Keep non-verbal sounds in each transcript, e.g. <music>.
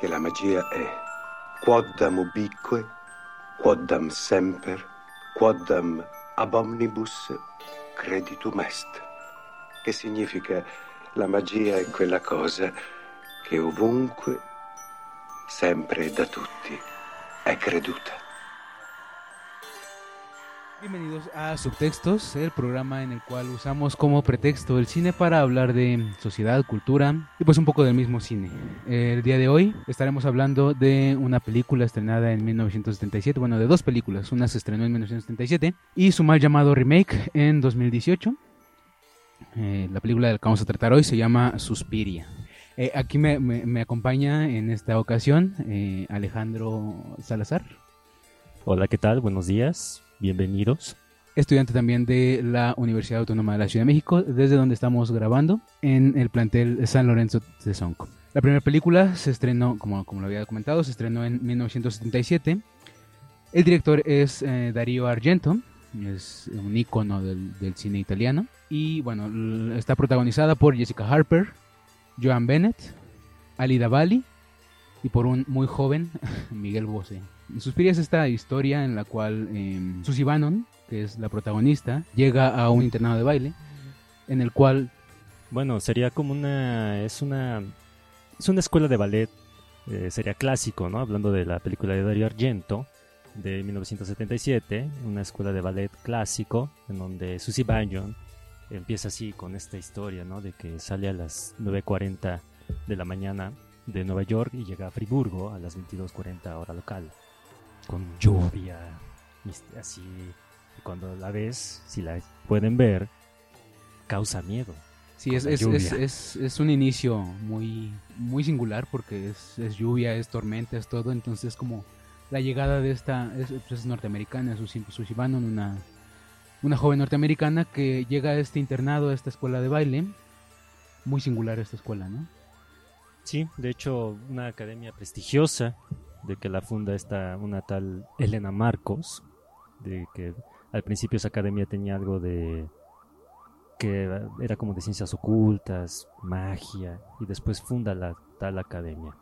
che la magia è quoddam ubique, quoddam semper, quoddam ab omnibus creditum est, che significa la magia è quella cosa che ovunque, sempre e da tutti, è creduta. Bienvenidos a Subtextos, el programa en el cual usamos como pretexto el cine para hablar de sociedad, cultura y pues un poco del mismo cine. El día de hoy estaremos hablando de una película estrenada en 1977, bueno, de dos películas, una se estrenó en 1977 y su mal llamado remake en 2018. Eh, la película de la que vamos a tratar hoy se llama Suspiria. Eh, aquí me, acompaña en esta ocasión eh, Alejandro Salazar. Hola, ¿qué tal? Buenos días, bienvenidos. estudiante también de la Universidad Autónoma de la Ciudad de México, desde donde estamos grabando en el plantel San Lorenzo de Sonco. La primera película se estrenó, como, como lo había comentado, se estrenó en 1977. El director es eh, Darío Argento, es un ícono del, cine italiano. Y bueno, está protagonizada por Jessica Harper, Joan Bennett, Ali Davali y por un muy joven <laughs> Miguel Bosé. Suspiria es esta historia en la cual eh, Susie Bannon, que es la protagonista, llega a un internado de baile en el cual Bueno, sería como una... es una... es una escuela de ballet, eh, sería clásico, ¿no? Hablando de la película de Dario Argento de 1977, una escuela de ballet clásico en donde Susie Banyon empieza así con esta historia, ¿no? De que sale a las 9.40 de la mañana de Nueva York y llega a Friburgo a las 22.40 hora local. Con lluvia, así. Y cuando la ves, si la pueden ver, causa miedo. sí es, es, es, es- es un inicio muy, muy singular porque es, es lluvia, es tormenta, es todo, entonces como la llegada de esta es, pues, es norteamericana, Bannon, una, una joven norteamericana que llega a este internado, a esta escuela de baile, muy singular esta escuela, ¿no? Sí, de hecho, una academia prestigiosa de que la funda esta una tal Elena Marcos, de que al principio esa academia tenía algo de que era- como de ciencias ocultas, magia, y después funda la tal academia.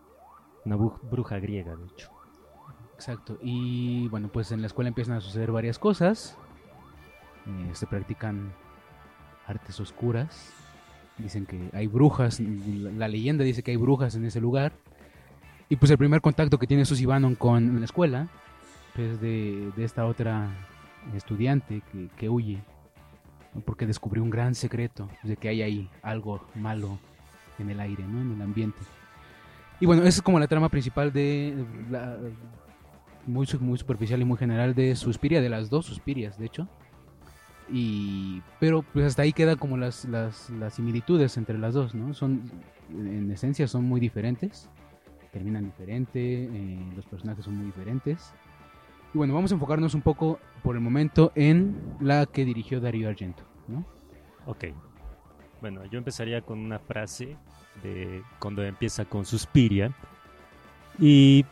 Una bru- bruja griega, de hecho. Exacto. Y bueno, pues en la escuela empiezan a suceder varias cosas. Eh, se practican artes oscuras. Dicen que hay brujas. La leyenda dice que hay brujas en ese lugar. Y pues el primer contacto que tiene Susie Bannon con la escuela es de, de esta otra estudiante que, que huye. Porque descubrió un gran secreto de que hay ahí algo malo en el aire, ¿no? en el ambiente. Y bueno, esa es como la trama principal de la, muy, muy superficial y muy general de Suspiria, de las dos Suspirias, de hecho. Y, pero pues hasta ahí queda como las, las, las similitudes entre las dos, ¿no? Son, en esencia son muy diferentes, terminan diferente, eh, los personajes son muy diferentes. Y bueno, vamos a enfocarnos un poco por el momento en la que dirigió Darío Argento, ¿no? Ok. Bueno, yo empezaría con una frase de cuando empieza con Suspiria. Y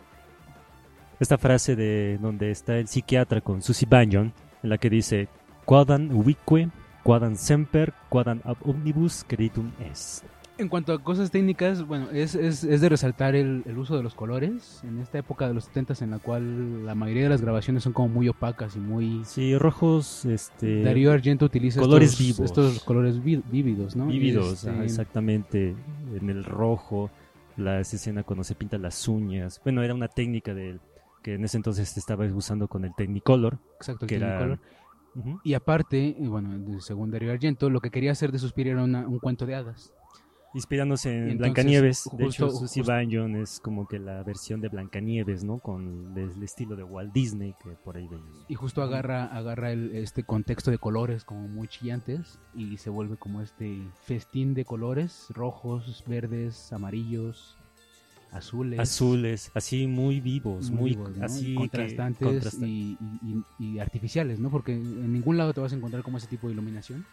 esta frase de donde está el psiquiatra con Susie Banyon, en la que dice, Quadan ubique, quadan semper, quadan ab omnibus creditum est. En cuanto a cosas técnicas, bueno, es, es, es de resaltar el, el uso de los colores. En esta época de los 70 en la cual la mayoría de las grabaciones son como muy opacas y muy... Sí, rojos, este... Darío Argento utiliza colores estos, vivos. estos colores vi- vívidos, ¿no? vívidos, Este, exactamente, en el rojo, la escena cuando se pintan las uñas. Bueno, era una técnica del que en ese entonces se estaba usando con el Technicolor. Exacto, el que era-. Y aparte, y bueno, de- según Darío Argento, lo que quería hacer de Suspiria era una- un cuento de hadas. Inspirándose en Entonces, Blancanieves. De hecho, Susie Banyon es como que la versión de Blancanieves, ¿no? Con el, estilo de Walt Disney que por ahí venía. Y justo agarra, agarra el- este contexto de colores como muy chillantes y se vuelve como este festín de colores, rojos, verdes, amarillos, azules. Azules, así muy vivos, muy, vivos, ¿no? así que contrastantes contrasta- y, y- y- y artificiales, ¿no? Porque en ningún lado te vas a encontrar como ese tipo de iluminación.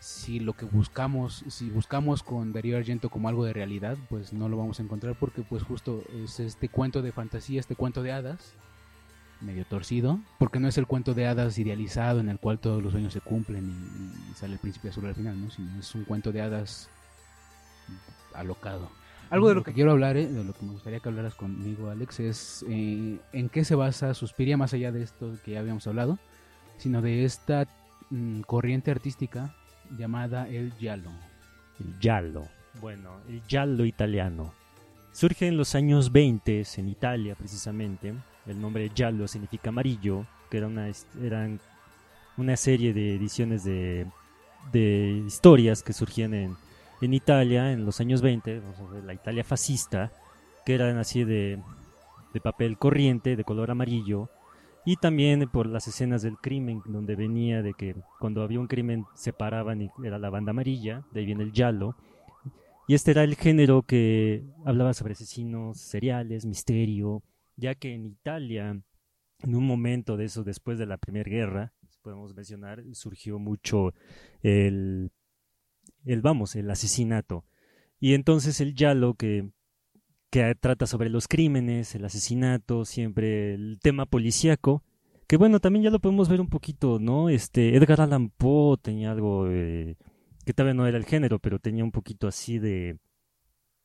Si lo que buscamos, si buscamos con Darío Argento como algo de realidad, pues no lo vamos a encontrar porque pues justo es este cuento de fantasía, este cuento de hadas, medio torcido, porque no es el cuento de hadas idealizado en el cual todos los sueños se cumplen y, y sale el príncipe azul al final, ¿no? Sino es un cuento de hadas alocado. Algo de lo que quiero hablar, eh, de lo que me gustaría que hablaras conmigo, Alex, es eh, en qué se basa Suspiria, más allá de esto que ya habíamos hablado, sino de esta mm, corriente artística llamada el giallo. El giallo. Bueno, el giallo italiano. Surge en los años 20 en Italia, precisamente. El nombre giallo significa amarillo, que era una, eran una serie de ediciones de, de historias que surgían en, en Italia en los años 20, la Italia fascista, que eran así de, de papel corriente, de color amarillo, y también por las escenas del crimen, donde venía de que cuando había un crimen se paraban y era la banda amarilla, de ahí viene el giallo, y este era el género que hablaba sobre asesinos seriales, misterio, ya que en Italia, en un momento de eso, después de la Primera Guerra, podemos mencionar, surgió mucho el, el vamos, el asesinato. Y entonces el Yalo que, que trata sobre los crímenes, el asesinato, siempre el tema policíaco, que bueno, también ya lo podemos ver un poquito, ¿no? Este, Edgar Allan Poe tenía algo que todavía no era el género, pero tenía un poquito así de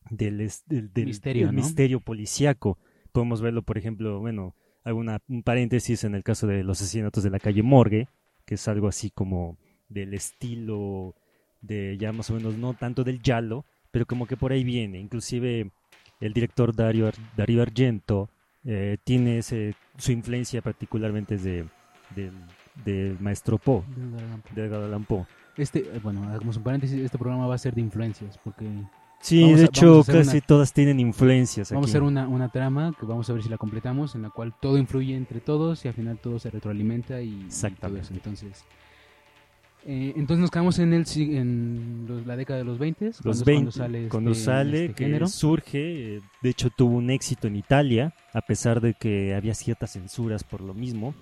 del, del, misterio, misterio policíaco. Podemos verlo, por ejemplo, bueno, hago un paréntesis en el caso de los asesinatos de la calle Morgue, que es algo así como del estilo de ya más o menos no tanto del Yalo, pero como que por ahí viene. Inclusive el director Dario, Dario Argento eh, tiene ese, su influencia particularmente de, del maestro Poe, de Allan Poe. Este, eh, bueno, hagamos un paréntesis, este programa va a ser de influencias, porque Sí, de hecho casi todas tienen influencias. Vamos a hacer una, una, trama que vamos a ver si la completamos, en la cual todo influye entre todos y al final todo se retroalimenta y, Exactamente. Entonces, eh, entonces nos quedamos en, el, en la década de los 20, los 20 cuando sale, cuando este, sale este que surge, eh, de hecho tuvo un éxito en Italia, a pesar de que había ciertas censuras por lo mismo,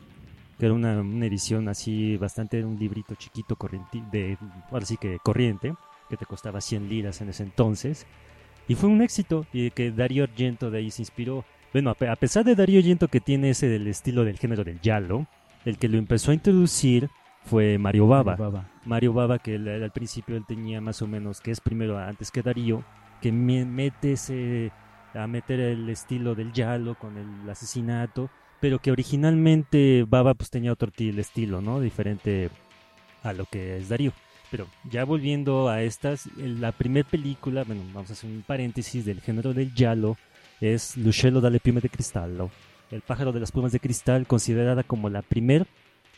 que era una, una edición así bastante, un librito chiquito, corriente, de, ahora sí que corriente que te costaba 100 liras en ese entonces. Y fue un éxito y que Dario Argento de ahí se inspiró. Bueno, a pesar de Dario Argento que tiene ese del estilo del género del giallo, el que lo empezó a introducir fue Mario Baba. Mario Baba, que al principio él tenía más o menos, que es primero antes que Darío, que mete ese, a meter el estilo del giallo con el asesinato, pero que originalmente Baba pues tenía otro estilo, ¿no? Diferente a lo que es Darío. Pero ya volviendo a estas, la primera película, bueno, vamos a hacer un paréntesis del género del giallo, es L'Uccello dalle piume de cristallo, El pájaro de las plumas de cristal, considerada como la primera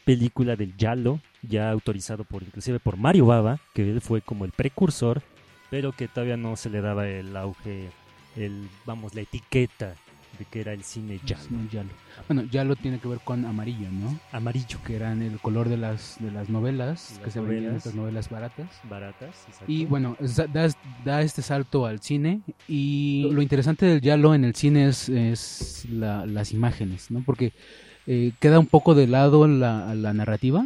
película del giallo, ya autorizado por inclusive por Mario Bava, que él fue como el precursor, pero que todavía no se le daba el auge, el vamos, la etiqueta de que era el cine yalo. Bueno, yalo tiene que ver con amarillo, ¿no? Amarillo. Que eran el color de las, de las novelas, que se veían, estas novelas baratas. Baratas, exacto. Y bueno, da, da, este salto al cine. Y lo interesante del yalo en el cine es, es las imágenes, ¿no? Porque eh, queda un poco de lado la, la narrativa.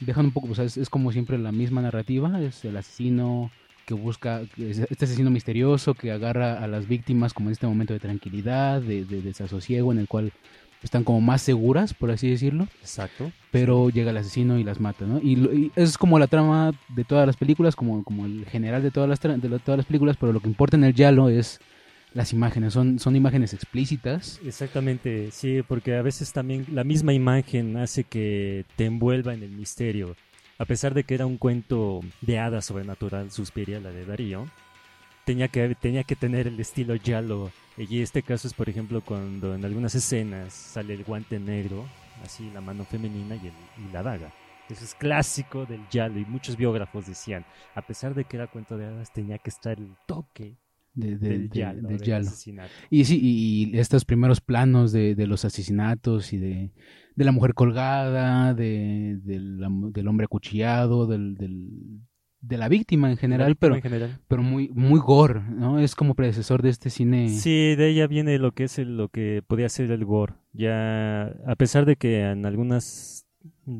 Dejan un poco, o sea, es, es como siempre la misma narrativa, es el asesino que busca este asesino misterioso que agarra a las víctimas como en este momento de tranquilidad, de, desasosiego en el cual están como más seguras, por así decirlo. Exacto. Pero llega el asesino y las mata, ¿no? Y, es como la trama de todas las películas, como, como el general de todas las, de todas las películas, pero lo que importa en el Yalo es las imágenes, son, son imágenes explícitas. Exactamente, sí, porque a veces también la misma imagen hace que te envuelva en el misterio. A pesar de que era un cuento de hadas sobrenatural, Suspiria, la de Darío, tenía que, tenía que tener el estilo Yalo. Y este caso es, por ejemplo, cuando en algunas escenas sale el guante negro, así la mano femenina y, y la daga. Eso es clásico del Yalo y muchos biógrafos decían, a pesar de que era cuento de hadas, tenía que estar el toque del, Yalo, Y sí, y estos primeros planos de, de los asesinatos y de de la mujer colgada, de, del hombre acuchillado, del, de la víctima en general, pero, pero muy, muy gore, ¿no? Es como predecesor de este cine. Sí, de ella viene lo que es lo que podía ser el gore. Ya, a pesar de que en algunas,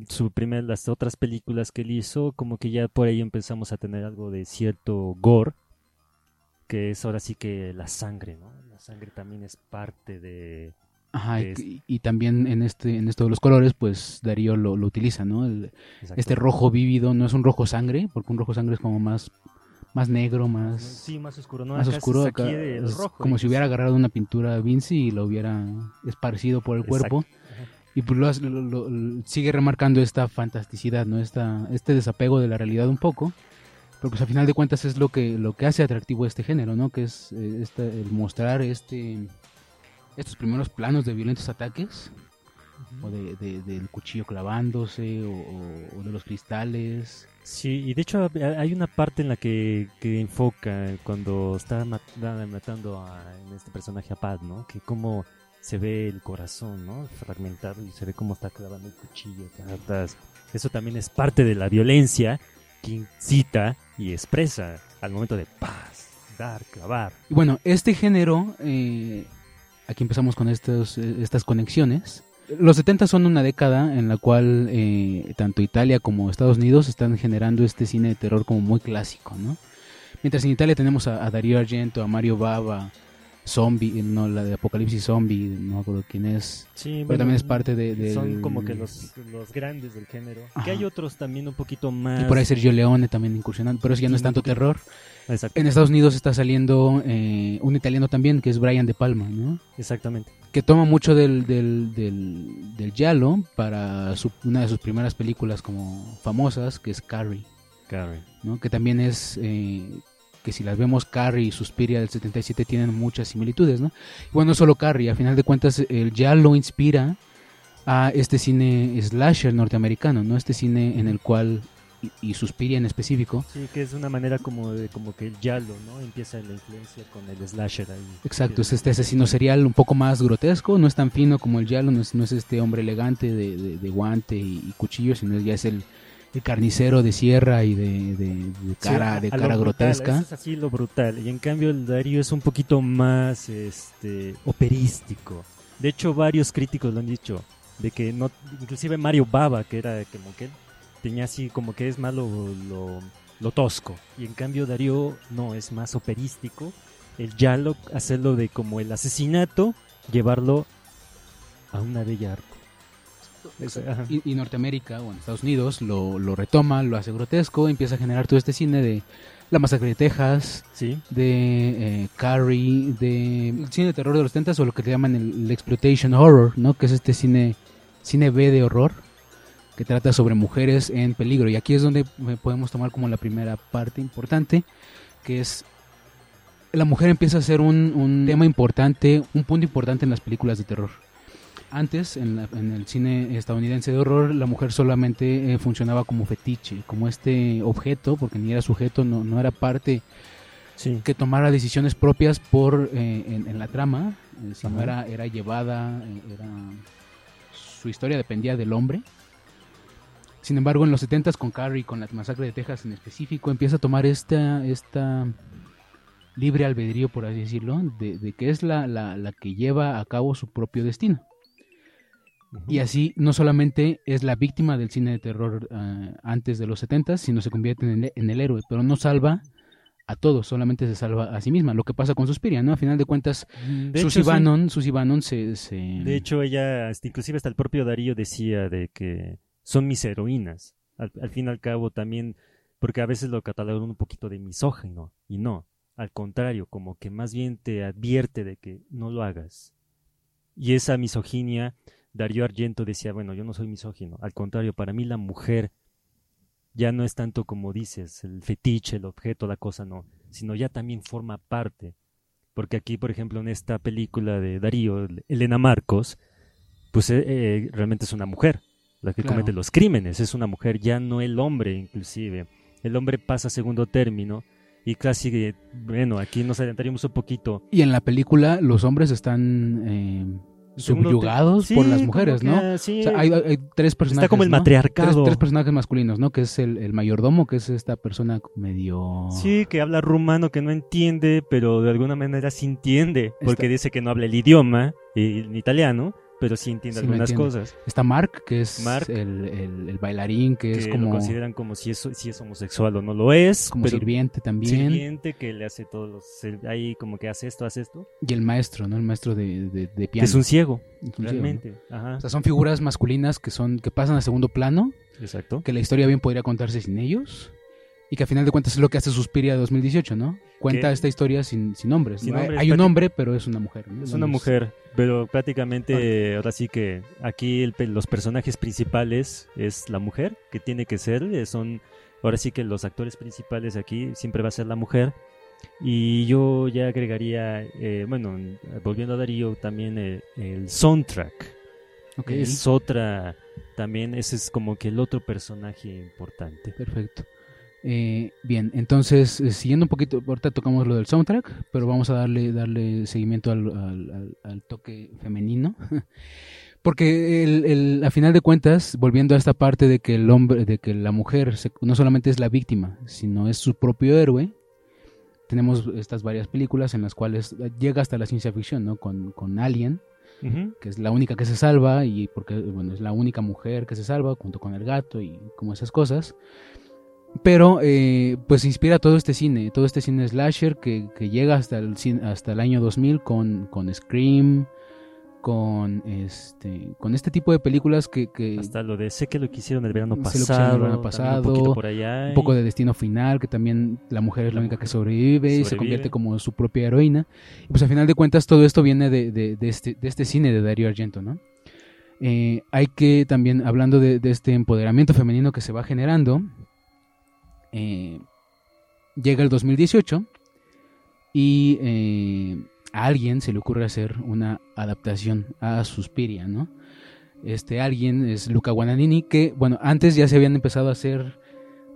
su primer, las otras películas que él hizo, como que ya por ahí empezamos a tener algo de cierto gore, que es ahora sí que la sangre, ¿no? La sangre también es parte de, Ajá, y, también en este en esto de los colores, pues Darío lo, utiliza, ¿no? este rojo vívido no es un rojo sangre, porque un rojo sangre es como más más negro, más, Sí, más oscuro, ¿no? más Acá oscuro. es aquí acá de es rojo, como si hubiera agarrado una pintura Vinci y lo hubiera esparcido por el cuerpo. Ajá. Y pues lo, lo- lo- lo- sigue remarcando esta fantasticidad, ¿no? Esta, este desapego de la realidad un poco. Pero pues a final de cuentas es lo que, lo que hace atractivo este género, ¿no? Que es este- el mostrar este, estos primeros planos de violentos ataques. O de, de- del cuchillo clavándose, o, o- o de los cristales. Sí, y de hecho hay una parte en la que, que enfoca cuando está mat- matando a en este personaje a Pat, ¿no? Que cómo se ve el corazón, ¿no? Fragmentado y se ve cómo está clavando el cuchillo. Eso también es parte de la violencia incita y expresa al momento de paz, dar, clavar. Bueno, este género, eh, aquí empezamos con estos, eh, estas conexiones. Los 70 son una década en la cual eh, tanto Italia como Estados Unidos están generando este cine de terror como muy clásico, ¿no? Mientras en Italia tenemos a, a Darío Argento, a Mario Bava, Zombie, no, la de Apocalipsis Zombie, no me acuerdo quién es, Sí, pero también es parte de... Son como que los, los grandes del género. Ajá. Que hay otros también un poquito más... Y por ahí Sergio Leone también incursionando, pero eso ya no es tanto terror. Exacto, En Estados Unidos está saliendo eh, un italiano también, que es Brian De Palma, ¿no? exactamente. que toma mucho del, del, del, del giallo para su- una de sus primeras películas como famosas, que es Carrie, Carrie. ¿no? que también es, eh, que si las vemos, Carrie y Suspiria del 77 tienen muchas similitudes. ¿no? Bueno, no solo Carrie, a final de cuentas el giallo inspira a este cine slasher norteamericano, ¿no? este cine en el cual, y, y Suspiria en específico, Sí, que es una manera como de como que el yalo, ¿no? Empieza la influencia con el slasher ahí. Exacto, es este asesino serial un poco más grotesco, no es tan fino como el Yalo, no es, no es este hombre elegante de, de- de guante y, y cuchillo, sino ya es el, el carnicero de sierra y de, de- de cara, Sí, de cara grotesca. es así lo brutal. Y en cambio el Darío es un poquito más este operístico. De hecho, varios críticos lo han dicho. De que no, inclusive Mario Baba, que era como que tenía así como que es más lo, lo, lo tosco. Y en cambio Darío no, es más operístico. El Yalo, hacerlo de como el asesinato, llevarlo a una bella arte. Y, y Norteamérica, bueno, Estados Unidos, lo, lo retoma, lo hace grotesco, empieza a generar todo este cine de La Masacre de Texas, Sí, de eh, Carrie, de el cine de terror de los 70 o lo que le llaman el, el exploitation horror, ¿no? Que es este cine cine B de horror que trata sobre mujeres en peligro. Y aquí es donde eh, podemos tomar como la primera parte importante, que es la mujer empieza a ser un, un tema importante, un punto importante en las películas de terror. Antes, en, la- en el cine estadounidense de horror, la mujer solamente eh, funcionaba como fetiche, como este objeto, porque ni era sujeto, no, no era parte sí. que tomara decisiones propias por eh, en, en la trama, eh, sino era, era llevada, eh, era su historia dependía del hombre. Sin embargo, en los 70s con Carrie, con la masacre de Texas en específico, empieza a tomar esta, esta libre albedrío, por así decirlo, de, de que es la, la, la que lleva a cabo su propio destino. Y así no solamente es la víctima del cine de terror eh, antes de los 70, sino se convierte en el, en el héroe, pero no salva a todos, solamente se salva a sí misma. Lo que pasa con Suspiria, ¿no? A final de cuentas, De Susie hecho, sí. Bannon, Susie Bannon se, se- De hecho, ella, hasta- inclusive hasta el propio Darío decía de que son mis heroínas. Al, al fin y al cabo también, porque a veces lo catalogan un poquito de misógino, y no. Al contrario, como que más bien te advierte de que no lo hagas. Y esa misoginia, Darío Argento decía, bueno, yo no soy misógino. Al contrario, para mí la mujer ya no es tanto como dices, el fetiche, el objeto, la cosa, no, sino ya también forma parte. Porque aquí, por ejemplo, en esta película de Darío, Elena Marcos, pues eh, eh, realmente es una mujer la que Claro. comete los crímenes, es una mujer, ya no el hombre inclusive. El hombre pasa a segundo término y casi, bueno, aquí nos adelantaríamos un poquito. Y en la película los hombres están eh, subyugados por las mujeres, que, ¿no? sí, O sea, hay, hay tres personajes. está como el ¿no? matriarcado. Tres, tres personajes masculinos, ¿no? Que es el, el mayordomo, que es esta persona medio... Sí, que habla rumano, que no entiende, pero de alguna manera sí entiende, porque Está- dice que no habla el idioma eh, en italiano, pero sí entiende Sí, lo algunas cosas. Está Mark, que es Mark. el, el- el bailarín, que, Que es lo como, consideran como si es, si es homosexual o no lo es. como pero sirviente también. sirviente que le hace todos los... Ahí como que hace esto, hace esto. Y el maestro, ¿no? El maestro de, de, de Que piano. es un ciego, Es un ciego, ¿no? realmente. Ajá, O sea, son figuras masculinas que son que pasan a segundo plano, exacto. que la historia bien podría contarse sin ellos. Y que a final de cuentas es lo que hace Suspiria 2018, ¿no? Cuenta Que- esta historia sin, sin nombres. Sin ¿no? Hay- nombres, hay un hombre, pero es una mujer. ¿no? Es una mujer, pero prácticamente ahora sí que aquí el los personajes principales es la mujer, que tiene que ser, eh, son ahora sí que los actores principales aquí siempre va a ser la mujer. Y yo ya agregaría, eh, bueno, volviendo a Darío, también eh, el soundtrack. Ok, Es otra, también ese es como que el otro personaje importante. perfecto. Eh, bien, entonces, eh, siguiendo un poquito, ahorita tocamos lo del soundtrack, pero vamos a darle, darle seguimiento al, al- al- al toque femenino. <laughs> Porque el, el- a final de cuentas, volviendo a esta parte de que el hombre, de que la mujer se- no solamente es la víctima, sino es su propio héroe, tenemos estas varias películas en las cuales llega hasta la ciencia ficción, ¿no? Con, con Alien, que es la única que se salva y porque bueno es la única mujer que se salva junto con el gato y como esas cosas pero eh, pues inspira todo este cine todo este cine slasher que, que llega hasta el hasta el año 2000 con, con Scream con este con este tipo de películas que, que Hasta lo de sé que lo quisieron el verano Sé lo pasado, que hicieron el verano pasado, un por allá. un poco y- de destino final que también la mujer es la La única que sobrevive, y se convierte como su propia heroína y pues al final de cuentas todo esto viene de, de- de este, de este cine de Dario Argento no Eh, hay que también hablando de, de este empoderamiento femenino que se va generando eh, llega el 2018 y eh, a alguien se le ocurre hacer una adaptación a Suspiria, ¿no? Este alguien es Luca Guadagnini, que, bueno, antes ya se habían empezado a hacer,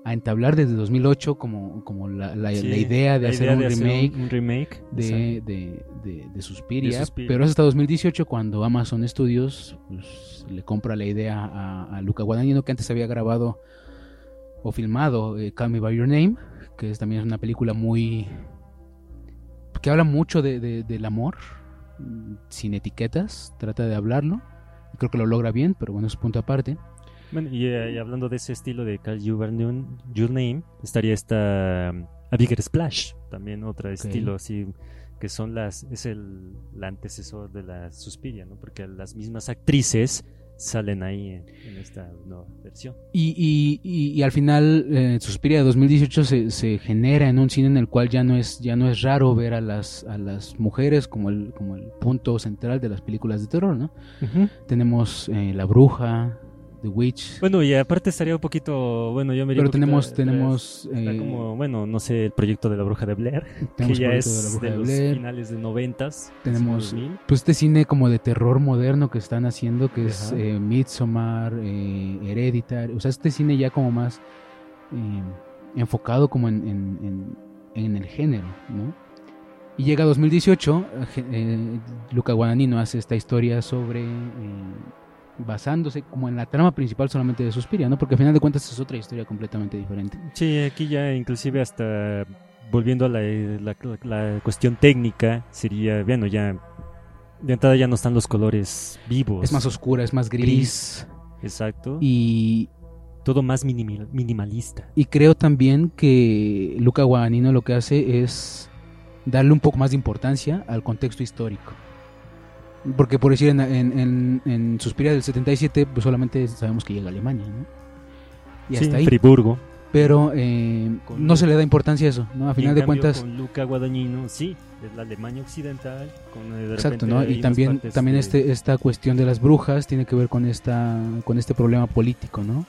a entablar desde 2008 como, como la, la- Sí, la idea de la hacer idea un de hacer remake un remake, de, de, de- de Suspiria, De Suspiria. pero es hasta 2018 cuando Amazon Studios pues, le compra la idea a, a Luca Guadagnino, que antes había grabado o filmado eh, Call Me By Your Name, que es también una película muy... que habla mucho de, de- del amor, mm, sin etiquetas, trata de hablarlo, y creo que lo logra bien, pero bueno, es punto aparte. Bueno, y, eh, y hablando de ese estilo de Call You By Your- Name, estaría esta um, A Bigger Splash, también otro estilo así, que son las, es el, el antecesor de la Suspiria, ¿no? Porque las mismas actrices salen ahí en, en esta nueva versión. Y, y, y, y al final, eh, Suspiria de 2018 se, se genera en un cine en el cual ya no es, ya no es raro ver a las, a las mujeres como el, como el punto central de las películas de terror, ¿no? Tenemos eh, La Bruja, The Witch, Bueno, y aparte estaría un poquito, bueno, yo me pero tenemos, atrás. tenemos, eh, como, bueno, no sé, el proyecto de la bruja de Blair, que ya es de de de los Blair, finales de noventas. Tenemos- 2000. pues este cine como de terror moderno que están haciendo, que es eh, Midsommar, eh, Hereditary, o sea, este cine ya como más eh, enfocado como en, en- en- en el género, ¿no? Y llega 2018, eh, Luca Guadagnino hace esta historia sobre, basándose como en la trama principal solamente de Suspiria, ¿no? Porque al final de cuentas es otra historia completamente diferente. Sí, aquí ya inclusive hasta volviendo a la, la- la cuestión técnica, sería, bueno, ya de entrada ya no están los colores vivos. Es más oscura, es más gris, Gris. Exacto. y todo más minimal- minimalista. Y creo también que Luca Guadagnino lo que hace es darle un poco más de importancia al contexto histórico. Porque por decir, en, en, en, en Suspiria del 77, pues solamente sabemos que llega a Alemania, ¿no? Y Sí, hasta ahí. Friburgo. Pero eh, Con- no se le da importancia a eso, ¿no? A en final de cambio, cuentas, Con Luca Guadagnino, sí, es la Alemania occidental. Con, eh, de exacto, ¿no? Y también, también de- este, esta cuestión de las brujas tiene que ver con esta con este problema político, ¿no?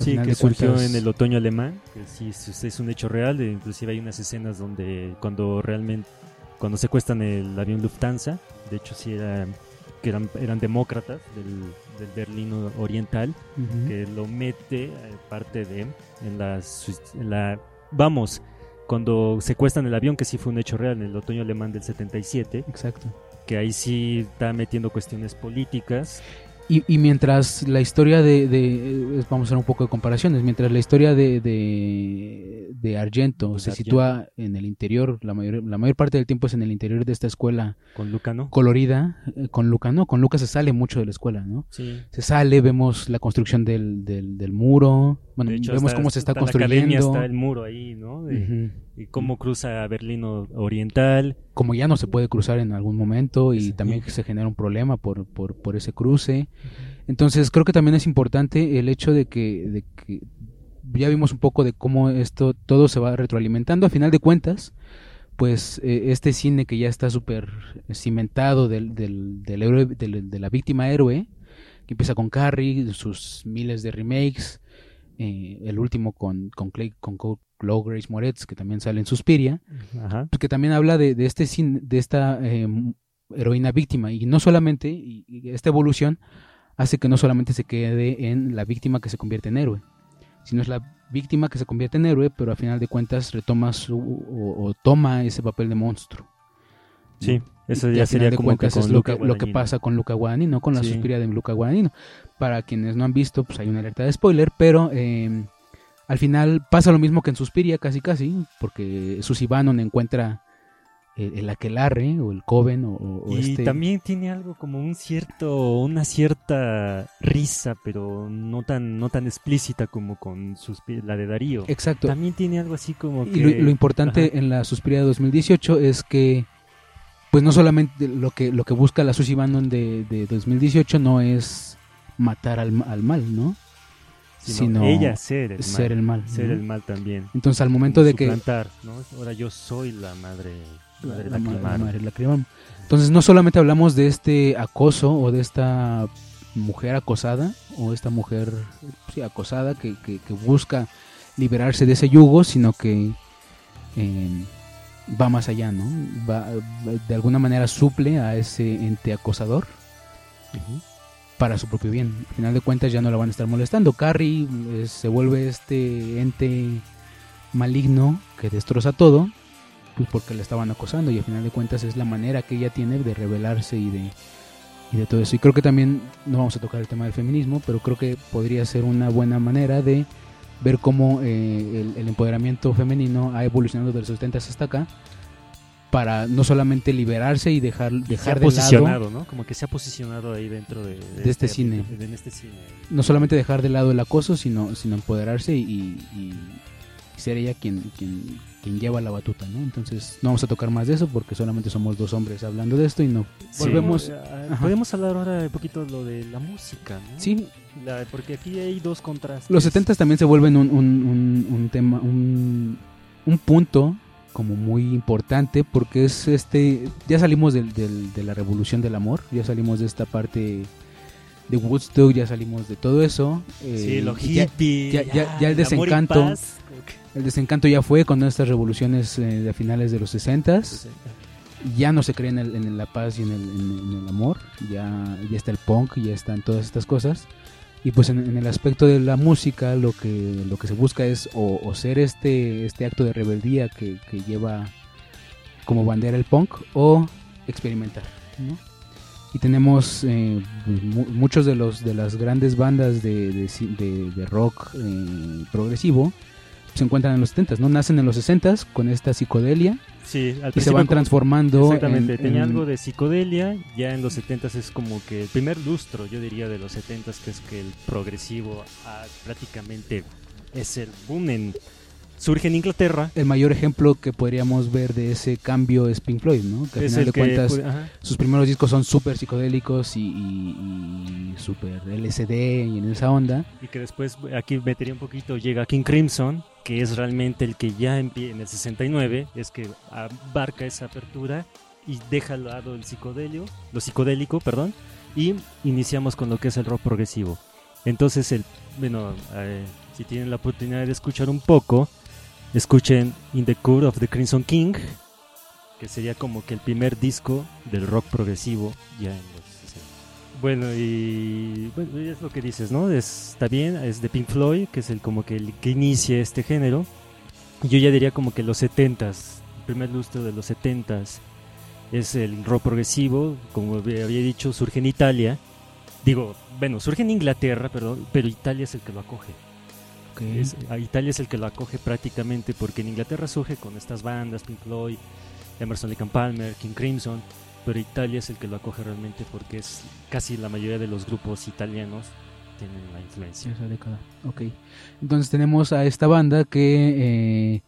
Al Sí, que surgió cuentas- en el otoño alemán, que sí es, es un hecho real, de- inclusive hay unas escenas donde cuando realmente, cuando secuestran el avión Lufthansa, de hecho sí era, que eran, eran demócratas del, del Berlín Oriental, que lo mete eh, parte de, en la, en la, vamos, cuando secuestran el avión, que sí fue un hecho real en el otoño alemán del 77, Exacto. que ahí sí está metiendo cuestiones políticas, Y, y mientras la historia de, de- eh, Vamos a hacer un poco de comparaciones. Mientras la historia de, de, de Argento De se Argento. sitúa en el interior, la mayor, la mayor parte del tiempo es en el interior de esta escuela con Luca, ¿no? colorida. eh, Con Luca no, con Luca se sale mucho de la escuela, ¿no? Sí. Se sale, vemos la construcción del, del, del muro. Bueno, De hecho, vemos hasta- cómo se está hasta La academia construyendo. está el muro ahí, ¿no? De-. Y cómo cruza Berlín Oriental. Como ya no se puede cruzar en algún momento y Sí. también se genera un problema por, por, por ese cruce. Entonces creo que también es importante el hecho de que, de que ya vimos un poco de cómo esto todo se va retroalimentando. A final de cuentas, pues eh, este cine que ya está súper cimentado del, del, del héroe, del- de la víctima héroe, que empieza con Carrie, sus miles de remakes, eh, el último con, con, Clay, con Co- Chloe Grace Moretz, que también sale en Suspiria, Ajá. pues, que también habla de, de este cine, de esta eh, heroína víctima y no solamente y, y esta evolución hace que no solamente se quede en la víctima que se convierte en héroe sino es la víctima que se convierte en héroe pero a final de cuentas retoma su o, o toma ese papel de monstruo Sí, eso ya sería de como que cuentas con es lo que, lo que pasa con Luca Guadagnino, con la Sí. suspiria de Luca Guadagnino. Para quienes no han visto, pues hay una alerta de spoiler, pero eh, al final pasa lo mismo que en Suspiria, casi casi, porque Susie Bannon encuentra el, el aquelarre o el coven o, Y este... también tiene algo como un cierto, una cierta risa, pero no tan, no tan explícita como con la de Darío. Exacto. También tiene algo así como Y que... lo, lo importante Ajá. en la Suspiria de 2018 es que pues no solamente lo que lo que busca la Susie Bannon de, de 2018 no es matar al, al mal, ¿no? sino, ella ser el mal. ser el mal. ser ¿no? el mal también. Entonces al momento de que ¿no? Ahora yo soy la madre, madre la, la. Entonces no solamente hablamos de este acoso o de esta mujer acosada o esta mujer sí, acosada que, que- que busca liberarse de ese yugo, sino que eh, va más allá, ¿no? Va, de alguna manera suple a ese ente acosador para su propio bien. Al final de cuentas ya no la van a estar molestando. Carrie eh, se vuelve este ente maligno que destroza todo, pues porque la estaban acosando y al final de cuentas es la manera que ella tiene de rebelarse y de y de todo eso. Y creo que también no vamos a tocar el tema del feminismo, pero creo que podría ser una buena manera de ver cómo eh, el, el empoderamiento femenino ha evolucionado de los 70 hasta acá para no solamente liberarse y dejar Y se ha dejar de lado posicionado, ¿no? Como que se ha posicionado ahí dentro de, De este cine. de- en este cine. no solamente dejar de lado el acoso, sino, sino empoderarse y, y- y ser ella quien, quien, quien lleva la batuta, ¿no? Entonces no vamos a tocar más de eso porque solamente somos dos hombres hablando de esto y no. Sí. Volvemos- Ah, Ajá. Podemos hablar ahora un poquito de lo de la música, ¿no? Sí, La- porque aquí hay dos contrastes. los 70 también se vuelven un, un, un- un tema, un, un punto como muy importante porque es este, ya salimos del, del- de la revolución del amor, ya salimos de esta parte de Woodstock, ya salimos de todo eso. Sí, eh, lo y ya- hippie. ya- ya- ya el desencanto. paz, El desencanto ya fue con estas revoluciones eh, de finales de los 60 Ya no se cree en, el- en la paz y en el, en- en el amor. Ya, ya está el punk, ya están todas estas cosas. Y pues en, en el aspecto de la música lo que, lo que se busca es o, o ser este, este acto de rebeldía que, que lleva como bandera el punk o experimentar. ¿no? Y tenemos eh, pues, mu- muchos de los de las grandes bandas de, de ci- de- de rock eh, progresivo se encuentran en los 70s, ¿no? Nacen en los 60s con esta psicodelia Sí, al y se van como- transformando. Exactamente, en- tenía en- algo de psicodelia, ya en los 70s es como que el primer lustro, yo diría, de los 70s, que es que el progresivo ah, prácticamente es el boom en... Surge en Inglaterra, El mayor ejemplo que podríamos ver de ese cambio es Pink Floyd, ¿no? Que al final de que... cuentas sus primeros discos son súper psicodélicos y, y, y súper LSD y en esa onda. Y que después, aquí metería un poquito, llega King Crimson, que es realmente el que ya empie- en el 69, es que abarca esa apertura y deja al lado el psicodelio, lo psicodélico, perdón, y iniciamos con lo que es el rock progresivo. Entonces, el, bueno, eh, si tienen la oportunidad de escuchar un poco, escuchen In the Court of the Crimson King, que sería como que el primer disco del rock progresivo ya en los 60. Bueno, y bueno, es lo que dices, ¿no? Es- está bien, es de Pink Floyd, que es el como que el que inicia este género. Yo ya diría como que los 70s, el primer lustro de los 70s es el rock progresivo, como había dicho, surge en Italia. Digo, bueno, surge en Inglaterra, perdón, pero Italia es el que lo acoge. Es- a Italia es el que lo acoge prácticamente porque en Inglaterra surge con estas bandas, Pink Floyd, Emerson Lake and Palmer, King Crimson, pero Italia es el que lo acoge realmente porque es casi la mayoría de los grupos italianos tienen la influencia. esa década. Ok. Entonces tenemos a esta banda que eh,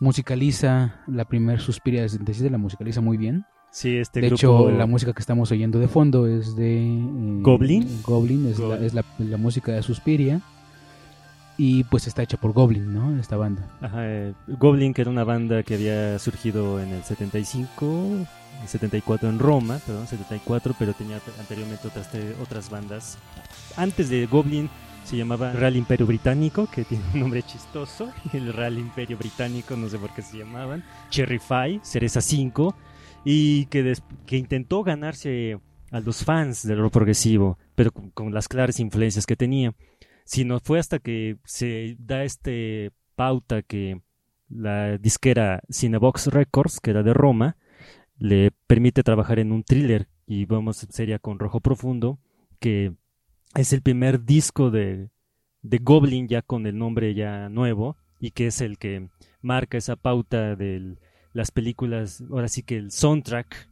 musicaliza la primer Suspiria de 67, la musicaliza muy bien. Sí, este de grupo hecho, la música que estamos oyendo de fondo es de... eh, ¿Goblin? Goblin, es, La, Goblin. es la, la música de Suspiria. Y pues está hecha por Goblin, ¿no? Esta banda. Ajá, eh, Goblin, que era una banda que había surgido en el 75, el 74 en Roma, perdón, 74, pero tenía anteriormente otras, otras bandas. Antes de Goblin se llamaba Real Imperio Británico, que tiene un nombre chistoso. <laughs> El Real Imperio Británico, no sé por qué se llamaban. Cherry Pie, Cereza 5, y que, que intentó ganarse a los fans del rock progresivo, pero con las claras influencias que tenía. Sino fue hasta que se da este pauta que la disquera Cinebox Records, que era de Roma, le permite trabajar en un thriller y vamos sería con Rojo Profundo, que es el primer disco de, de Goblin ya con el nombre ya nuevo y que es el que marca esa pauta de las películas, ahora sí que el soundtrack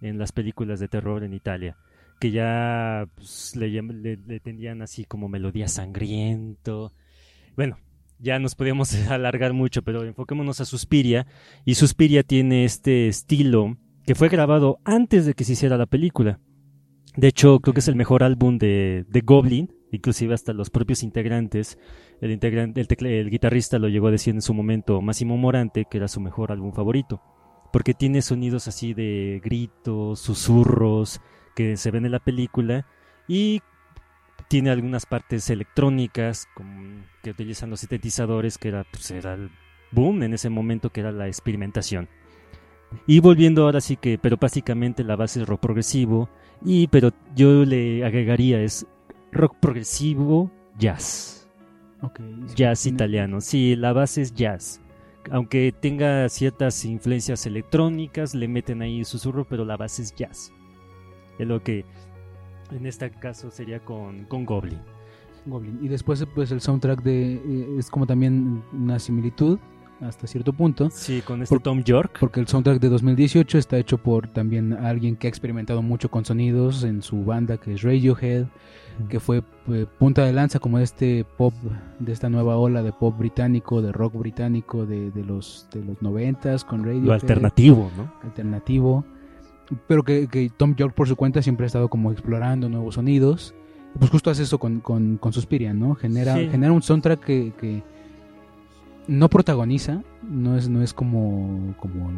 en las películas de terror en Italia que ya pues, le, le, tenían así como melodía sangriento. Bueno, ya nos podíamos <laughs> alargar mucho, pero enfoquémonos a Suspiria. Y Suspiria tiene este estilo que fue grabado antes de que se hiciera la película. De hecho, creo que es el mejor álbum de, de Goblin, inclusive hasta los propios integrantes. El, integrante, el, el guitarrista lo llegó a decir en su momento, Máximo Morante, que era su mejor álbum favorito. Porque tiene sonidos así de gritos, susurros, que se ven en la película y tiene algunas partes electrónicas como que utilizan los sintetizadores que era, pues, era el boom en ese momento que era la experimentación. Y volviendo ahora sí que pero básicamente la base es rock progresivo y pero yo le agregaría es rock progresivo jazz. Jazz Tiene- italiano. Sí la base es jazz. Aunque tenga ciertas influencias electrónicas le meten ahí susurro pero la base es jazz es lo que en este caso sería con, con Goblin. Goblin. Y después, pues el soundtrack de eh, es como también una similitud hasta cierto punto, Sí, con este Por- Tom York. porque el soundtrack de 2018 está hecho por también alguien que ha experimentado mucho con sonidos en su banda, que es Radiohead, que fue eh, punta de lanza como este pop, de esta nueva ola de pop británico, de rock británico de, de los de los noventas con Radiohead. Lo alternativo, ¿no? alternativo, pero que, que Tom York por su cuenta siempre ha estado como explorando nuevos sonidos. Pues justo hace eso con, con, con Suspiria, ¿no? Genera, Sí. genera un soundtrack que, que no protagoniza, no es, no es como, como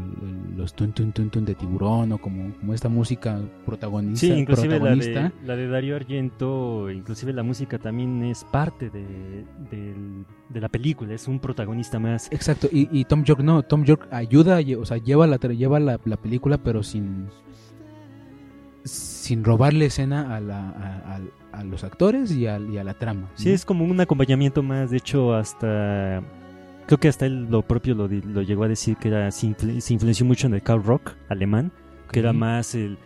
los tun tun tun tun de tiburón o como, como esta música protagonista. Sí, inclusive la de, la de Dario Argento, inclusive la música también es parte de, del- de la película, es un protagonista más. Exacto, y, y Tom York no, Tom York ayuda, o sea, lleva la, lleva la, la película, pero sin sin robarle escena a, la, a, a- a los actores y a, y a la trama. Sí, es como un acompañamiento más, de hecho hasta... Creo que hasta él lo propio lo, di- lo llegó a decir que era, se, influ- se influenció mucho en el car rock alemán, que era más el,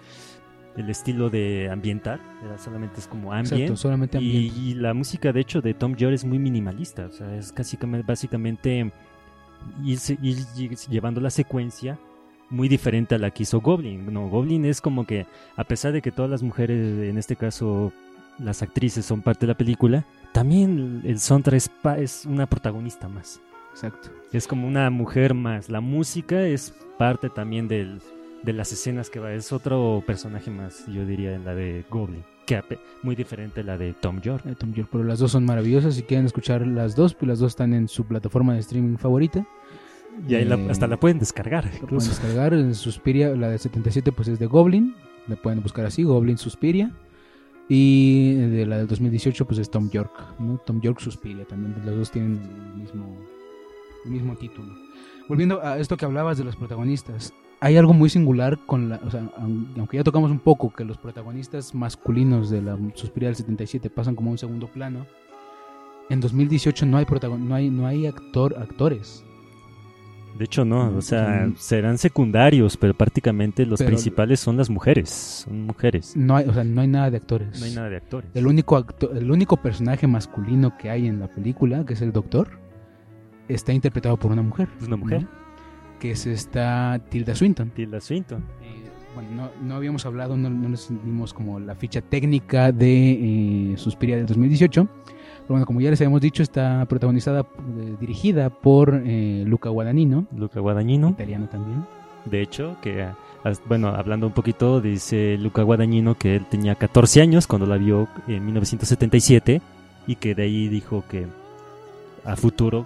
el estilo de ambiental, era solamente es como ambient. Exacto, solamente Y, la música, de hecho, de Tom York es muy minimalista. O sea, es casi básicamente ir, ir lle- llevando la secuencia muy diferente a la que hizo Goblin. No, Goblin es como que, a pesar de que todas las mujeres, en este caso las actrices, son parte de la película, también el soundtrack es, pa- es una protagonista más. Exacto. Es como una mujer más. La música es parte también del, de las escenas que va. Es otro personaje más, yo diría, en la de Goblin. Que muy diferente a la de Tom York. Eh, Tom York, pero las dos son maravillosas. Si quieren escuchar las dos, pues las dos están en su plataforma de streaming favorita. Y ahí la- Eh, hasta la pueden descargar. La pueden descargar en Suspiria, la de 77 pues es de Goblin, la pueden buscar así, Goblin Suspiria. Y de la del 2018 pues es Tom York, ¿no? Tom York Suspiria, también los dos tienen el mismo, el mismo título. Volviendo a esto que hablabas de los protagonistas, hay algo muy singular con la, o sea, aun- aunque ya tocamos un poco que los protagonistas masculinos de la Suspiria del 77 pasan como a un segundo plano. En 2018 no hay protagon no hay no hay actor actores. De hecho, no. O sea, serán secundarios, pero prácticamente los Pero- principales son las mujeres. Son mujeres. No hay, o sea, no hay nada de actores. No hay nada de actores. El único, acto- el único personaje masculino que hay en la película, que es el doctor, está interpretado por una mujer. Es una mujer. ¿no? Que es esta Tilda Swinton. Tilda Swinton. Eh, bueno, no, no habíamos hablado, no, no nos dimos como la ficha técnica de eh, Suspiria del 2018. Pero bueno, como ya les habíamos dicho, está protagonizada, eh, dirigida por eh, Luca Guadagnino, Luca Guadagnino. italiano también. De hecho, que, bueno, hablando un poquito, dice Luca Guadagnino que él tenía 14 años cuando la vio en 1977 y que de ahí dijo que a futuro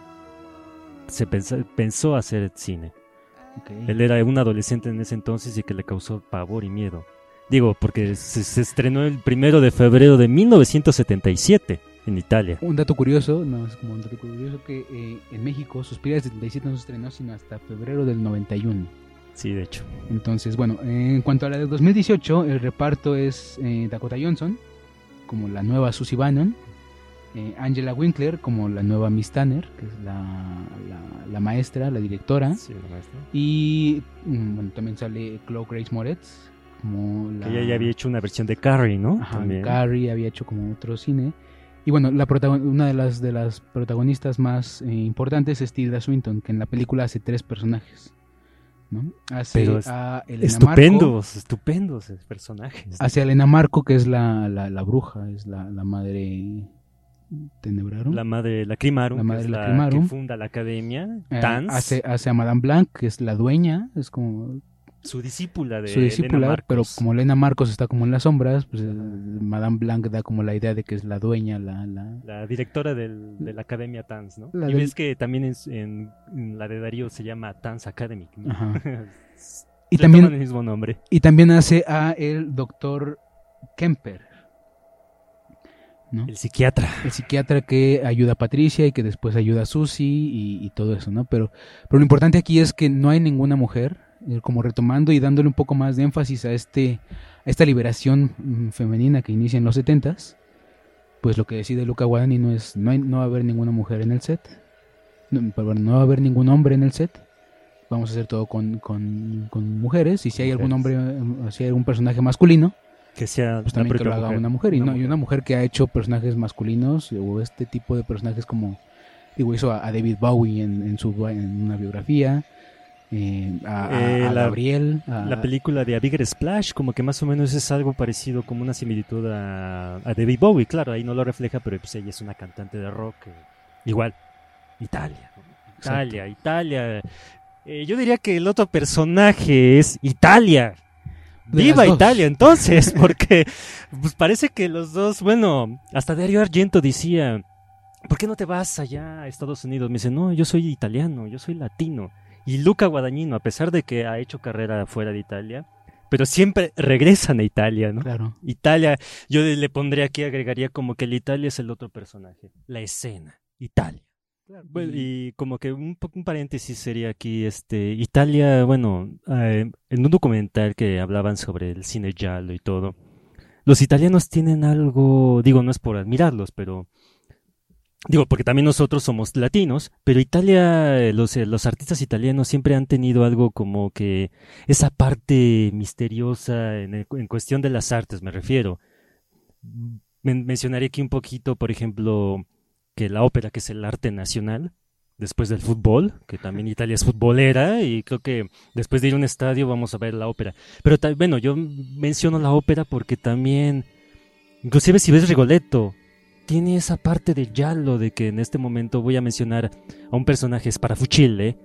se pensa- pensó hacer cine. Ok. Él era un adolescente en ese entonces y que le causó pavor y miedo. Digo, porque se, se estrenó el primero de febrero de 1977 en Italia. Un dato curioso, no es como un dato curioso que eh, en México Suspiria del 77 no se estrenó sino hasta febrero del 91. Sí, de hecho. Entonces, bueno, en cuanto a la de 2018, el reparto es eh, Dakota Johnson como la nueva Susie Bannon, eh, Angela Winkler como la nueva Miss Tanner, que es la, la- la maestra, la directora, Sí, la maestra. y mm, bueno, también sale Chloe Grace Moretz como la... Que ella ya había hecho una versión de Carrie, ¿no? Ajá, También. Carrie había hecho como otro cine. Y bueno, la una de las, de las protagonistas más eh, importantes es Tilda Swinton, que en la película hace tres personajes. ¿no? Hace Pero es- a Elena Marco, Estupendos, estupendos eh, personajes. hace a Elena Marco, que es la, la, la bruja, es la, la madre Tenebrarum. La madre Lacrimarum, La que madre es la que funda la academia, Eh, Tans, hace, hace a Madame Blanc, que es la dueña, es como su discípula de su discípula, Elena Marcos. pero como Elena Marcos está como en las sombras, pues eh, Madame Blanc da como la idea de que es la dueña, la, la, La directora del- de la academia Tans, ¿no? La y del- ves que también en, en- en la de Darío se llama Tans Academy. ¿no? Ajá. <laughs> y Y también, el mismo nombre. y también hace a el doctor Kemper, ¿no? El psiquiatra. el psiquiatra que ayuda a Patricia y que después ayuda a Susie y, y todo eso, ¿no? Pero, pero lo importante aquí es que no hay ninguna mujer, eh, como retomando y dándole un poco más de énfasis a este a esta liberación mm, femenina que inicia en los setentas, pues lo que decide Luca Guadagnino es no, hay, no va a haber ninguna mujer en el set, no, perdón, no va a haber ningún hombre en el set, vamos a hacer todo con, con, con mujeres y si hay algún hombre, eh, si hay algún personaje masculino, Que sea pues también que lo haga mujer. una mujer. Y, no, y mujer. una mujer que ha hecho personajes masculinos o este tipo de personajes como, digo, hizo a, a David Bowie en, en su en una biografía, eh, a, Eh, a la- Gabriel, La película de A Bigger Splash, como que más o menos es algo parecido, como una similitud a, a David Bowie. Claro, ahí no lo refleja, pero pues ella es una cantante de rock. eh, igual, Italia. ¿no? Italia, Italia. Yo diría que el otro personaje es Italia. ¡Viva. Italia entonces! <laughs> Porque pues parece que los dos, bueno, hasta Dario Argento decía, ¿por qué no te vas allá a Estados Unidos? Me dice, no, yo soy italiano, yo soy latino. Y Luca Guadagnino, a pesar de que ha hecho carrera fuera de Italia, pero siempre regresan a Italia, ¿no? Claro. Italia, yo le pondría aquí, agregaría como que el Italia es el otro personaje, la escena, Italia. Bueno, y como que un, un paréntesis sería aquí, este, Italia, bueno, eh, en un documental que hablaban sobre el cine giallo y todo, los italianos tienen algo, digo, no es por admirarlos, pero digo, porque también nosotros somos latinos, pero Italia, eh, los, eh, los artistas italianos siempre han tenido algo como que esa parte misteriosa en, el- en cuestión de las artes, me refiero. Men- mencionaré aquí un poquito, por ejemplo, que la ópera, que es el arte nacional, después del fútbol, que también Italia es futbolera, y creo que después de ir a un estadio vamos a ver la ópera. Pero bueno, yo menciono la ópera porque también, inclusive si ves Rigoletto, tiene esa parte de giallo, de que en este momento voy a mencionar a un personaje Sparafucile,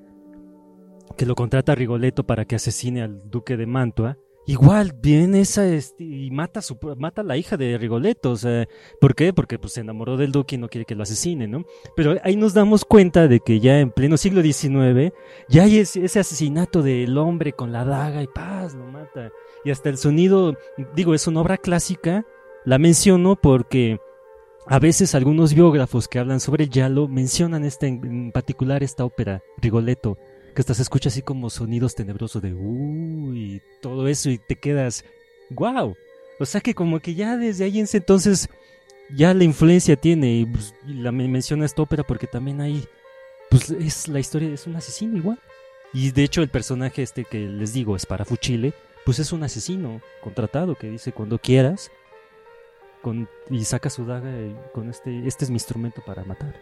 que lo contrata Rigoletto para que asesine al duque de Mantua. Igual viene esa este, y mata su, mata a la hija de Rigoletto, o sea, ¿por qué? Porque pues se enamoró del duque y no quiere que lo asesine, ¿no? Pero ahí nos damos cuenta de que ya en pleno siglo XIX ya hay ese, ese asesinato del hombre con la daga y paz, lo mata. Y hasta el sonido, digo, es una obra clásica, la menciono porque a veces algunos biógrafos que hablan sobre giallo mencionan en, en particular esta ópera, Rigoletto, que hasta se escucha así como sonidos tenebrosos de uy, todo eso y te quedas, wow. O sea que como que ya desde ahí en ese entonces ya la influencia tiene y, pues, y la me- menciona esta ópera porque también ahí pues es la historia es un asesino igual. Y de hecho el personaje este que les digo es para Fuchile, pues es un asesino contratado que dice cuando quieras y saca su daga y con este este es mi instrumento para matar.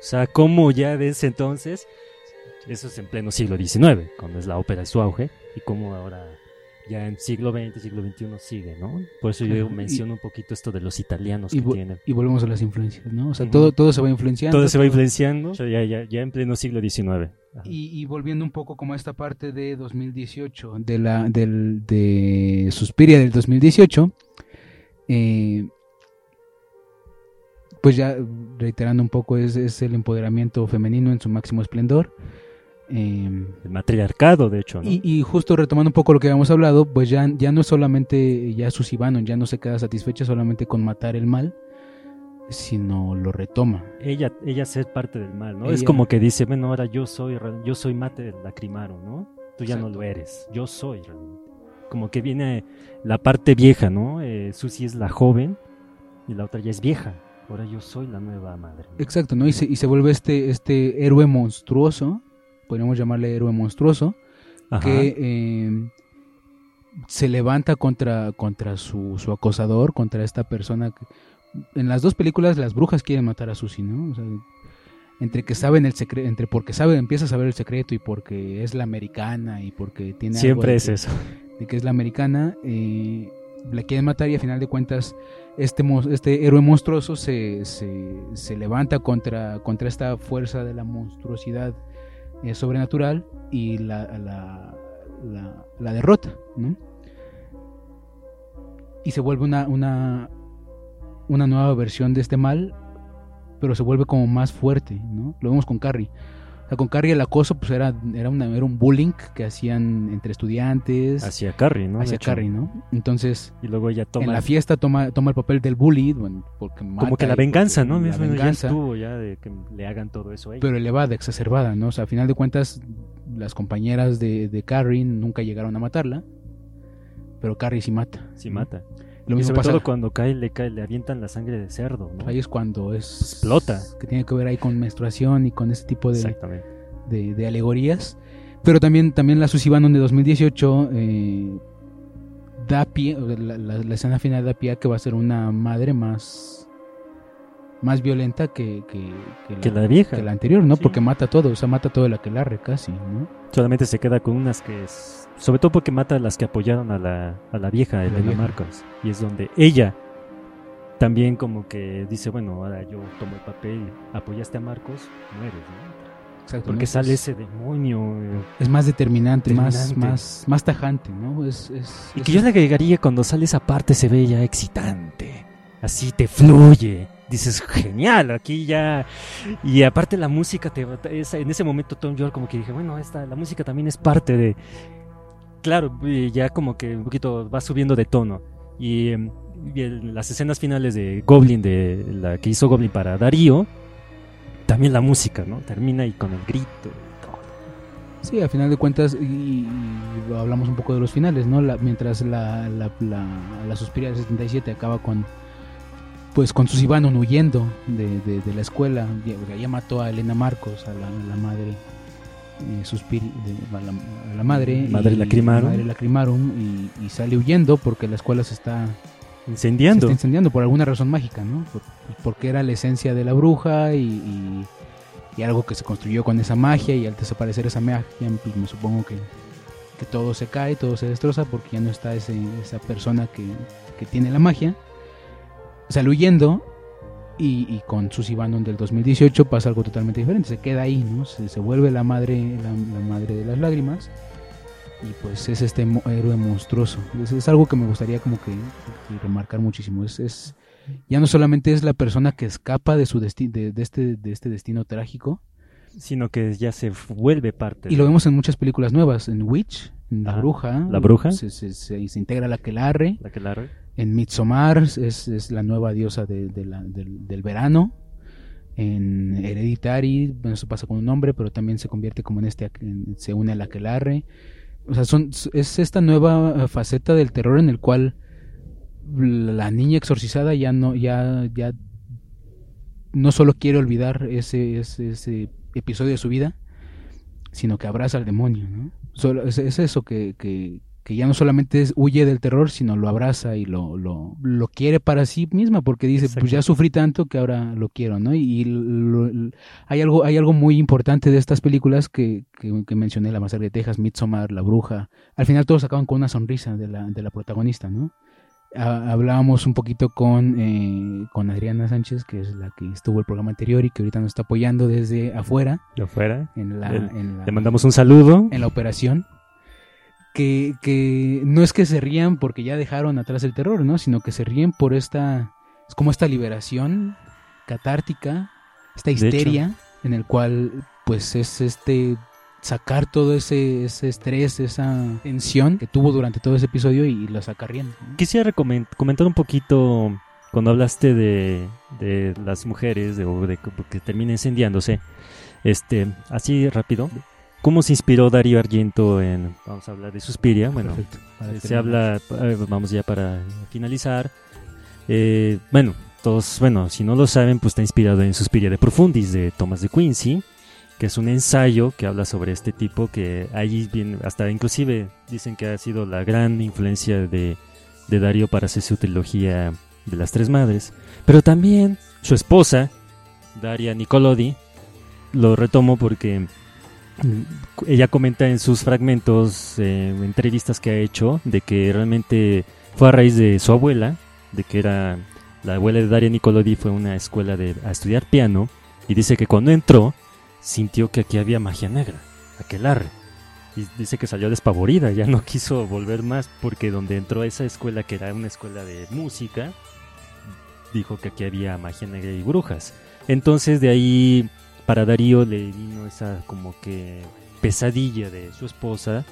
O sea, como ya desde entonces eso es en pleno siglo XIX, cuando es la ópera en su auge, y como ahora ya en siglo XX, siglo XXI sigue, ¿no? Por eso yo y- menciono un poquito esto de los italianos Y, que tienen. y volvemos a las influencias, ¿no? O sea, todo, todo se va influenciando. Todo se va influenciando ya, ya, ya en pleno siglo XIX. Y, y volviendo un poco como a esta parte de 2018, de la del, de Suspiria del 2018, eh, pues ya reiterando un poco, es, es el empoderamiento femenino en su máximo esplendor. Eh, El matriarcado, de hecho, ¿no? y, y justo retomando un poco lo que habíamos hablado, pues ya, ya no es solamente ya Susie Bannon, ya no se queda satisfecha solamente con matar el mal, sino lo retoma. ella, ella ser parte del mal, ¿no? Es como que dice, bueno, ahora yo soy, yo soy mate lacrimaro, ¿no? Tú ya no lo eres, yo soy realmente. Como que viene la parte vieja, ¿no? Eh, Susie es la joven y la otra ya es vieja. Ahora yo soy la nueva madre. ¿no? Exacto, ¿no? Y se, y se vuelve este, este héroe monstruoso, podríamos llamarle héroe monstruoso, Ajá. que eh, se levanta contra, contra su, su acosador, contra esta persona. que- en las dos películas las brujas quieren matar a Susie, ¿no? O sea, entre que saben el secreto, entre porque sabe, empieza a saber el secreto y porque es la americana y porque tiene algo Siempre de es que- eso. de que es la americana, eh, la quieren matar y a final de cuentas este, este héroe monstruoso se, se, se levanta contra, contra esta fuerza de la monstruosidad eh, sobrenatural y la, la, la- la derrota, ¿no? Y se vuelve una, una, una nueva versión de este mal, pero se vuelve como más fuerte, ¿no? Lo vemos con Carrie. O sea, con Carrie el acoso pues era, era, una, era un bullying que hacían entre estudiantes Hacia Carrie, ¿no? Hacia. Carrie, ¿no? Entonces, Y luego ella toma en la fiesta toma, toma el papel del bully, bueno, porque como que la venganza, ¿no? La ya venganza, estuvo ya de que le hagan todo eso a ella. pero elevada, exacerbada, ¿no? O sea, a final de cuentas, las compañeras de, de Carrie nunca llegaron a matarla, pero Carrie sí mata. sí ¿no? mata. Lo mismo pasa, todo cuando cae le, cae, le avientan la sangre de cerdo, ¿no? ahí es cuando es... Explota. Que tiene que ver ahí con menstruación y con ese tipo de, de, de alegorías. Pero también, también la Bannon de 2018 eh, da pie, la, la- la escena final da pie a que va a ser una madre más, más violenta que, que, Que la vieja. que la anterior, ¿no? Sí. Porque mata todo, o sea, mata todo el aquelarre casi, ¿no? Solamente se queda con unas que es... Sobre todo porque mata a las que apoyaron a la, a la vieja, Elena vieja. Marcos. Y es donde ella también como que dice, bueno, ahora yo tomo el papel, apoyaste a Marcos, mueres, ¿no? Exacto. Porque sale es, ese demonio. eh, es más determinante, Más, Determinante. más, más tajante, ¿no? Es, es, Y es- que yo le agregaría cuando sale esa parte se ve ya excitante. Así te fluye. Dices, genial, aquí ya. Y aparte la música, te, en ese momento Tom York como que dije, bueno, esta, la música también es parte de... Claro, ya como que un poquito va subiendo de tono. Y, em, y las escenas finales de Goblin, de la que hizo Goblin para Darío, también la música, ¿no? Termina y con el grito. y todo. Sí, a final de cuentas, y, hablamos un poco de los finales, ¿no? La- mientras la, la, la, la Suspiria del 77 acaba con pues con sus Ivanon huyendo de, de, de la escuela, ya, ya mató a Elena Marcos, a la madre a la, a la madre, Madre y- Lacrimarum. madre Lacrimarum, y, y sale huyendo porque la escuela se está, se Incendiando. está incendiando por alguna razón mágica, ¿no? Por- porque era la esencia de la bruja y, y- y algo que se construyó con esa magia y al desaparecer esa magia, pues me supongo que, que todo se cae, todo se destroza porque ya no está ese, esa persona que, que tiene la magia. Sale huyendo y, y con Susie Bannon del 2018 pasa algo totalmente diferente, se queda ahí, ¿no? Se, se vuelve la madre, la, la madre de las lágrimas y pues es este mo- héroe monstruoso. Es, es algo que me gustaría como que, que remarcar muchísimo. Es, es ya no solamente es la persona que escapa de su desti- de, de este de este destino trágico Sino que ya se vuelve parte. y lo vemos en muchas películas nuevas, en Witch, La. Bruja, La Bruja. se, se, se- se integra la Aquelarre, La que la re- en Midsommar es, es la nueva diosa de- de la- del, del verano. En Hereditary, bueno, eso pasa con un hombre, pero también se convierte como en este, en- se une a la Aquelarre. O sea, son, es esta nueva eh, faceta del terror en el cual la niña exorcizada ya no, ya, ya no solo quiere olvidar ese, ese, ese episodio de su vida, sino que abraza al demonio, ¿no? Solo, es, es eso que, que, que ya no solamente es, huye del terror, sino lo abraza y lo, lo, lo quiere para sí misma, porque dice, Exacto. pues ya sufrí tanto que ahora lo quiero, ¿no? Y lo- hay, algo, hay algo muy importante de estas películas que, que, que mencioné, La Masacre de Texas, Midsommar, La Bruja, al final todos acaban con una sonrisa de la, de la protagonista, ¿no? Ha- hablábamos un poquito con, eh, con Adriana Sánchez, que es la que estuvo el programa anterior y que ahorita nos está apoyando desde afuera de afuera. en la, Le- en la- Le mandamos un saludo. en la operación. Que, que no es que se rían porque ya dejaron atrás el terror, ¿no? Sino que se ríen por esta. Es como esta liberación catártica, esta histeria, en el cual pues es este sacar todo ese, ese estrés, esa tensión que tuvo durante todo ese episodio y lo saca riendo. ¿no? Quisiera comentar un poquito cuando hablaste de, de las mujeres de, de que- termina incendiándose. Este, así rápido. ¿Cómo se inspiró Darío Argento en, vamos a hablar de Suspiria? Bueno, Perfecto. se terminar. habla, eh, vamos ya para finalizar. Eh, bueno, todos, bueno, si no lo saben, pues está inspirado en Suspiria de Profundis de Thomas de Quincy, que es un ensayo que habla sobre este tipo que ahí viene, hasta inclusive dicen que ha sido la gran influencia de, de Darío para hacer su trilogía de las tres madres. Pero también su esposa, Daria Nicolodi, lo retomo porque ella comenta en sus fragmentos, eh, entrevistas que ha hecho, de que realmente fue a raíz de su abuela, de que era la abuela de Daria Nicolodi, fue a una escuela de, a estudiar piano, y dice que cuando entró, sintió que aquí había magia negra, aquelarre. Y dice que salió despavorida, ya no <laughs> quiso volver más, porque donde entró a esa escuela, que era una escuela de música, dijo que aquí había magia negra y brujas. Entonces de ahí para Darío le vino esa como que pesadilla de su esposa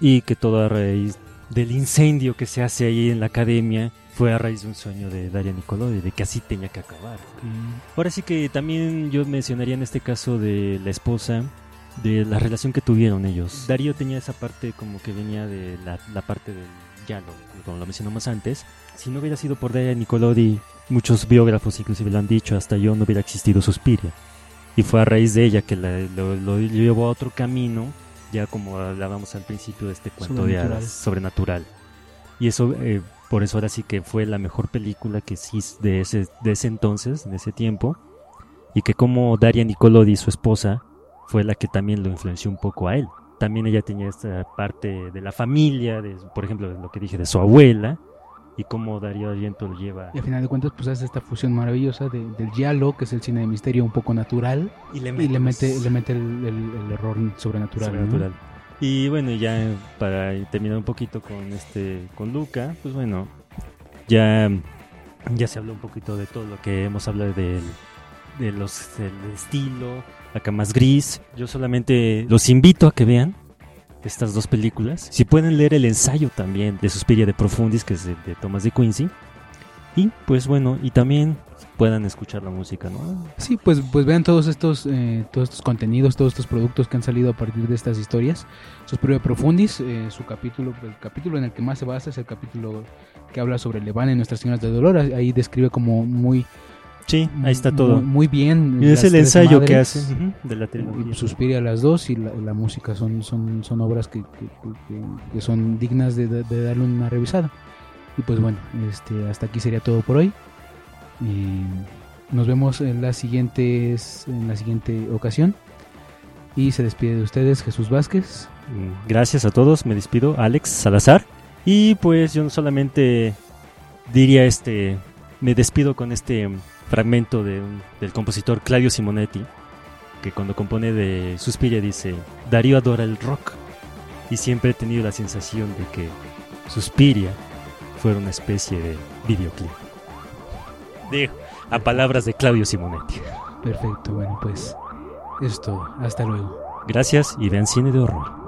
y que todo a raíz del incendio que se hace ahí en la academia fue a raíz de un sueño de Daria Nicolodi, de que así tenía que acabar. Ok. Ahora sí que también yo mencionaría en este caso de la esposa, de la relación que tuvieron ellos. Darío tenía esa parte como que venía de la, la parte del llano, como lo mencionamos antes. Si no hubiera sido por Daria Nicolodi, muchos biógrafos inclusive lo han dicho, hasta yo no hubiera existido Suspiria. Y fue a raíz de ella que la- lo, lo llevó a otro camino, ya como hablábamos al principio de este cuento de Sobrenatural. hadas sobrenatural. Y eso, eh, por eso ahora sí que fue la mejor película que sí de ese, de ese entonces, de ese tiempo. Y que como Daria Nicolodi, su esposa, fue la que también lo influenció un poco a él. También ella tenía esta parte de la familia, de, por ejemplo, de lo que dije de su abuela, y cómo Darío Argento lo lleva. Y al final de cuentas, pues hace esta fusión maravillosa de- del giallo, que es el cine de misterio un poco natural, Y le y le mete, le mete el, el- el error sobrenatural. ¿no? Y bueno, ya para terminar un poquito con este con Luca, pues bueno, ya ya se habló un poquito de todo lo que hemos hablado del de los del estilo, acá más gris. Yo solamente los invito a que vean estas dos películas. Si pueden leer el ensayo también de Suspiria de Profundis, que es de Thomas de Quincy. Y pues bueno, y también puedan escuchar la música, ¿no? Sí, pues, pues vean todos estos, eh, todos estos contenidos, todos estos productos que han salido a partir de estas historias. Suspirio de Profundis, eh, su capítulo, el capítulo en el que más se basa es el capítulo que habla sobre Levane y Nuestras Señoras de Dolor. Ahí describe como muy, Sí, ahí está todo. muy, muy bien. Y es el ensayo que hace de la trilogía. Suspiria las dos y la, la música son, son, son obras que, que- que- que- que son dignas de- de darle una revisada. Y pues bueno, este, hasta aquí sería todo por hoy. Y nos vemos en las siguientes, en la siguiente ocasión. Y se despide de ustedes Jesús Vázquez. Mm, Gracias a todos, me despido, Alex Salazar. Y pues yo solamente diría este, me despido con este fragmento de del compositor Claudio Simonetti, que cuando compone de Suspiria dice, Darío adora el rock y siempre he tenido la sensación de que Suspiria fuera una especie de videoclip. Digo, a palabras de Claudio Simonetti. Perfecto, bueno pues es todo. Hasta luego. Gracias y vean cine de horror.